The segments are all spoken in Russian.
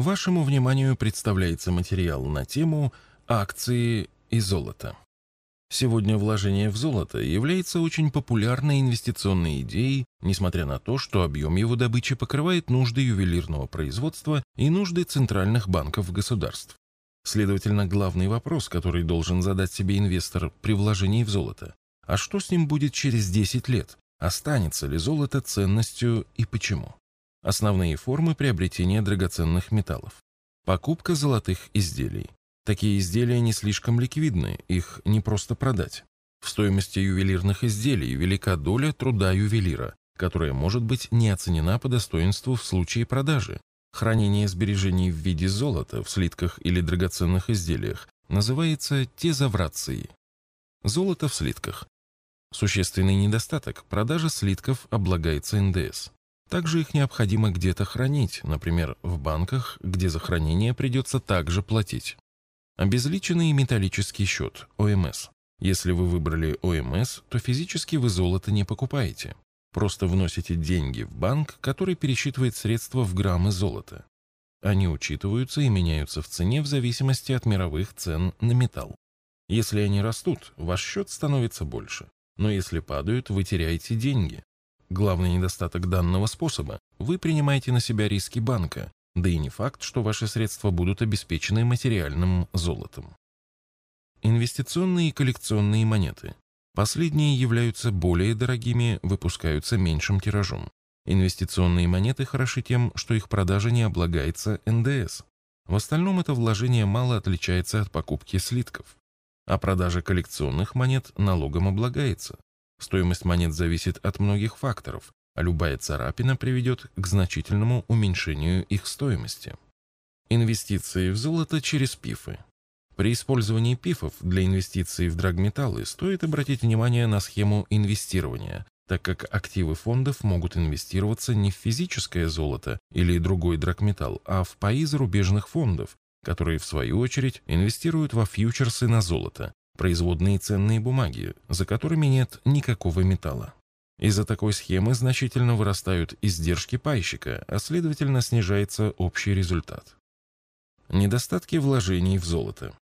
Вашему вниманию представляется материал на тему «Акции и золото». Сегодня вложение в золото является очень популярной инвестиционной идеей, несмотря на то, что объем его добычи покрывает нужды ювелирного производства и нужды центральных банков государств. Следовательно, главный вопрос, который должен задать себе инвестор при вложении в золото, а что с ним будет через 10 лет? Останется ли золото ценностью и почему? Основные формы приобретения драгоценных металлов. Покупка золотых изделий. Такие изделия не слишком ликвидны, их не просто продать. В стоимости ювелирных изделий велика доля труда ювелира, которая может быть не оценена по достоинству в случае продажи. Хранение сбережений в виде золота в слитках или драгоценных изделиях называется тезаврацией. Золото в слитках. Существенный недостаток – продажа слитков облагается НДС. Также их необходимо где-то хранить, например, в банках, где за хранение придется также платить. Обезличенный металлический счет, ОМС. Если вы выбрали ОМС, то физически вы золото не покупаете. Просто вносите деньги в банк, который пересчитывает средства в граммы золота. Они учитываются и меняются в цене в зависимости от мировых цен на металл. Если они растут, ваш счет становится больше. Но если падают, вы теряете деньги. Главный недостаток данного способа – вы принимаете на себя риски банка, да и не факт, что ваши средства будут обеспечены материальным золотом. Инвестиционные и коллекционные монеты. Последние являются более дорогими, выпускаются меньшим тиражом. Инвестиционные монеты хороши тем, что их продажа не облагается НДС. В остальном это вложение мало отличается от покупки слитков. А продажа коллекционных монет налогом облагается. Стоимость монет зависит от многих факторов, а любая царапина приведет к значительному уменьшению их стоимости. Инвестиции в золото через пифы. При использовании пифов для инвестиций в драгметаллы стоит обратить внимание на схему инвестирования, так как активы фондов могут инвестироваться не в физическое золото или другой драгметалл, а в паи зарубежных фондов, которые в свою очередь инвестируют во фьючерсы на золото, производные ценные бумаги, за которыми нет никакого металла. Из-за такой схемы значительно вырастают издержки пайщика, а следовательно снижается общий результат. Недостатки вложений в золото.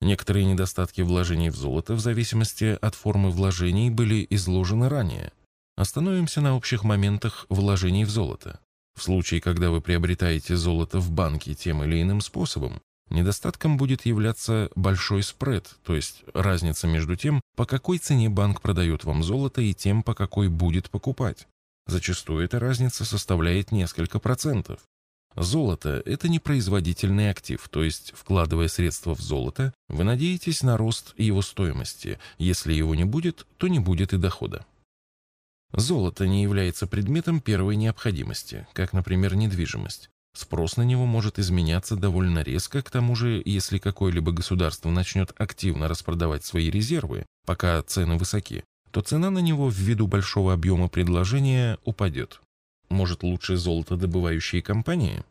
Некоторые недостатки вложений в золото в зависимости от формы вложений были изложены ранее. Остановимся на общих моментах вложений в золото. В случае, когда вы приобретаете золото в банке тем или иным способом, Недостатком будет являться большой спред, то есть разница между тем, по какой цене банк продает вам золото и тем, по какой будет покупать. Зачастую эта разница составляет несколько процентов. Золото – это непроизводительный актив, то есть, вкладывая средства в золото, вы надеетесь на рост его стоимости. Если его не будет, то не будет и дохода. Золото не является предметом первой необходимости, как, например, недвижимость. Спрос на него может изменяться довольно резко, к тому же, если какое-либо государство начнет активно распродавать свои резервы, пока цены высоки, то цена на него ввиду большого объема предложения упадет. Может лучше золотодобывающие компании?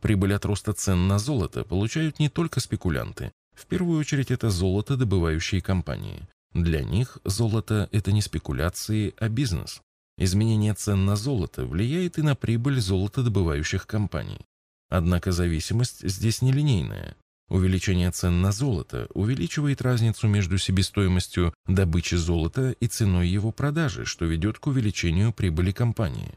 Прибыль от роста цен на золото получают не только спекулянты. В первую очередь это золотодобывающие компании. Для них золото – это не спекуляции, а бизнес. Изменение цен на золото влияет и на прибыль золотодобывающих компаний. Однако зависимость здесь нелинейная. Увеличение цен на золото увеличивает разницу между себестоимостью добычи золота и ценой его продажи, что ведет к увеличению прибыли компании.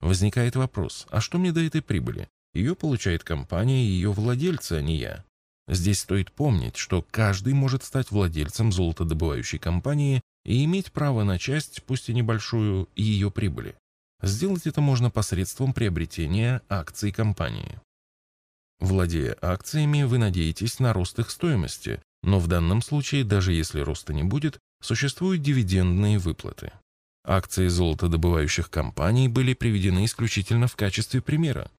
Возникает вопрос, а что мне до этой прибыли? Ее получает компания и ее владельцы, а не я. Здесь стоит помнить, что каждый может стать владельцем золотодобывающей компании и иметь право на часть, пусть и небольшую, ее прибыли. Сделать это можно посредством приобретения акций компании. Владея акциями, вы надеетесь на рост их стоимости, но в данном случае, даже если роста не будет, существуют дивидендные выплаты. Акции золотодобывающих компаний были приведены исключительно в качестве примера.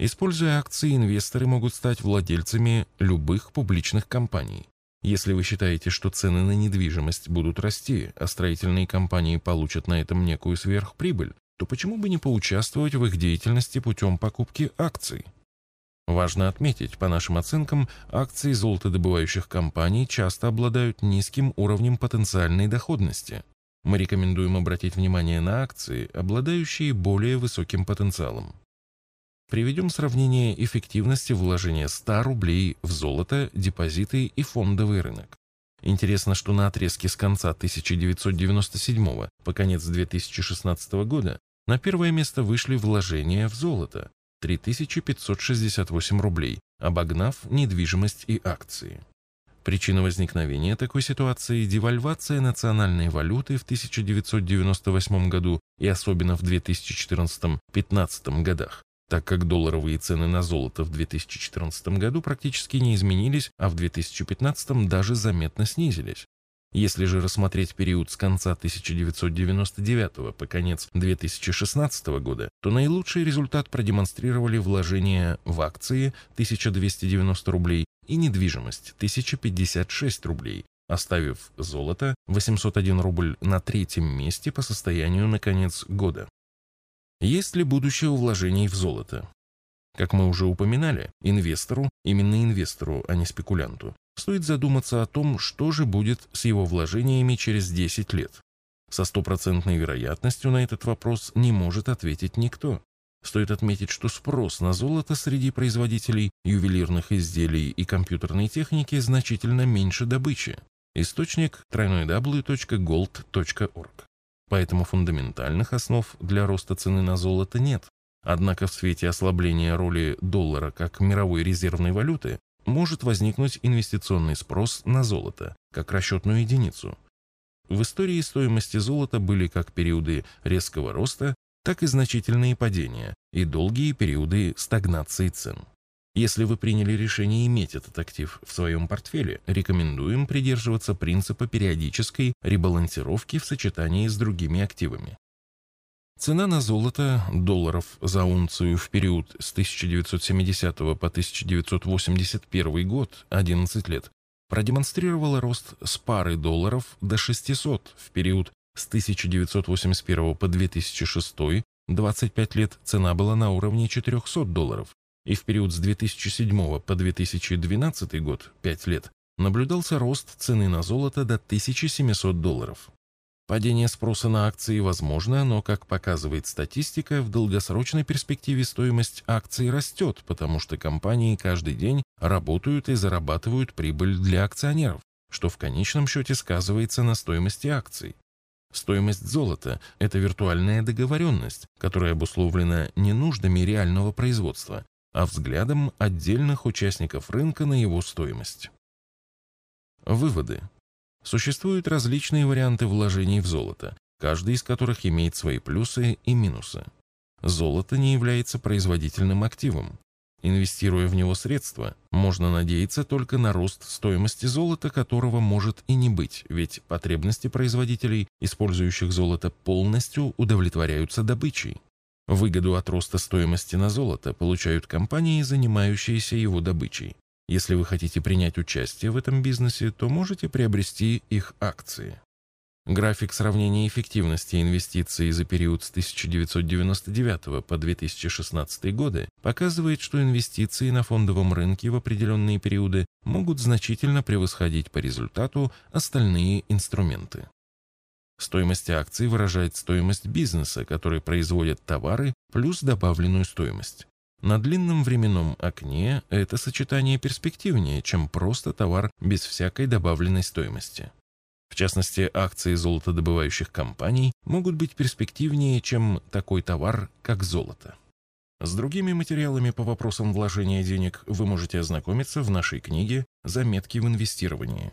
Используя акции, инвесторы могут стать владельцами любых публичных компаний. Если вы считаете, что цены на недвижимость будут расти, а строительные компании получат на этом некую сверхприбыль, то почему бы не поучаствовать в их деятельности путем покупки акций? Важно отметить, по нашим оценкам, акции золотодобывающих компаний часто обладают низким уровнем потенциальной доходности. Мы рекомендуем обратить внимание на акции, обладающие более высоким потенциалом. Приведем сравнение эффективности вложения 100 рублей в золото, депозиты и фондовый рынок. Интересно, что на отрезке с конца 1997 по конец 2016 года на первое место вышли вложения в золото – 3568 рублей, обогнав недвижимость и акции. Причина возникновения такой ситуации – девальвация национальной валюты в 1998 году и особенно в 2014-2015 годах, так как долларовые цены на золото в 2014 году практически не изменились, а в 2015 даже заметно снизились. Если же рассмотреть период с конца 1999 по конец 2016 года, то наилучший результат продемонстрировали вложения в акции 1290 рублей и недвижимость 1056 рублей, оставив золото 801 рубль на третьем месте по состоянию на конец года. Есть ли будущее у вложений в золото? Как мы уже упоминали, инвестору, именно инвестору, а не спекулянту, стоит задуматься о том, что же будет с его вложениями через 10 лет. Со стопроцентной вероятностью на этот вопрос не может ответить никто. Стоит отметить, что спрос на золото среди производителей ювелирных изделий и компьютерной техники значительно меньше добычи. Источник www.gold.org. Поэтому фундаментальных основ для роста цены на золото нет. Однако в свете ослабления роли доллара как мировой резервной валюты может возникнуть инвестиционный спрос на золото, как расчетную единицу. В истории стоимости золота были как периоды резкого роста, так и значительные падения и долгие периоды стагнации цен. Если вы приняли решение иметь этот актив в своем портфеле, рекомендуем придерживаться принципа периодической ребалансировки в сочетании с другими активами. Цена на золото долларов за унцию в период с 1970 по 1981 год, 11 лет, продемонстрировала рост с пары долларов до 600 в период с 1981 по 2006, 25 лет цена была на уровне 400 долларов, и в период с 2007 по 2012 год, 5 лет, наблюдался рост цены на золото до 1700 долларов. Падение спроса на акции возможно, но, как показывает статистика, в долгосрочной перспективе стоимость акций растет, потому что компании каждый день работают и зарабатывают прибыль для акционеров, что в конечном счете сказывается на стоимости акций. Стоимость золота – это виртуальная договоренность, которая обусловлена не нуждами реального производства, а взглядом отдельных участников рынка на его стоимость. Выводы. Существуют различные варианты вложений в золото, каждый из которых имеет свои плюсы и минусы. Золото не является производительным активом. Инвестируя в него средства, можно надеяться только на рост стоимости золота, которого может и не быть, ведь потребности производителей, использующих золото, полностью удовлетворяются добычей. Выгоду от роста стоимости на золото получают компании, занимающиеся его добычей. Если вы хотите принять участие в этом бизнесе, то можете приобрести их акции. График сравнения эффективности инвестиций за период с 1999 по 2016 годы показывает, что инвестиции на фондовом рынке в определенные периоды могут значительно превосходить по результату остальные инструменты. Стоимость акций выражает стоимость бизнеса, который производит товары, плюс добавленную стоимость. На длинном временном окне это сочетание перспективнее, чем просто товар без всякой добавленной стоимости. В частности, акции золотодобывающих компаний могут быть перспективнее, чем такой товар, как золото. С другими материалами по вопросам вложения денег вы можете ознакомиться в нашей книге «Заметки в инвестировании».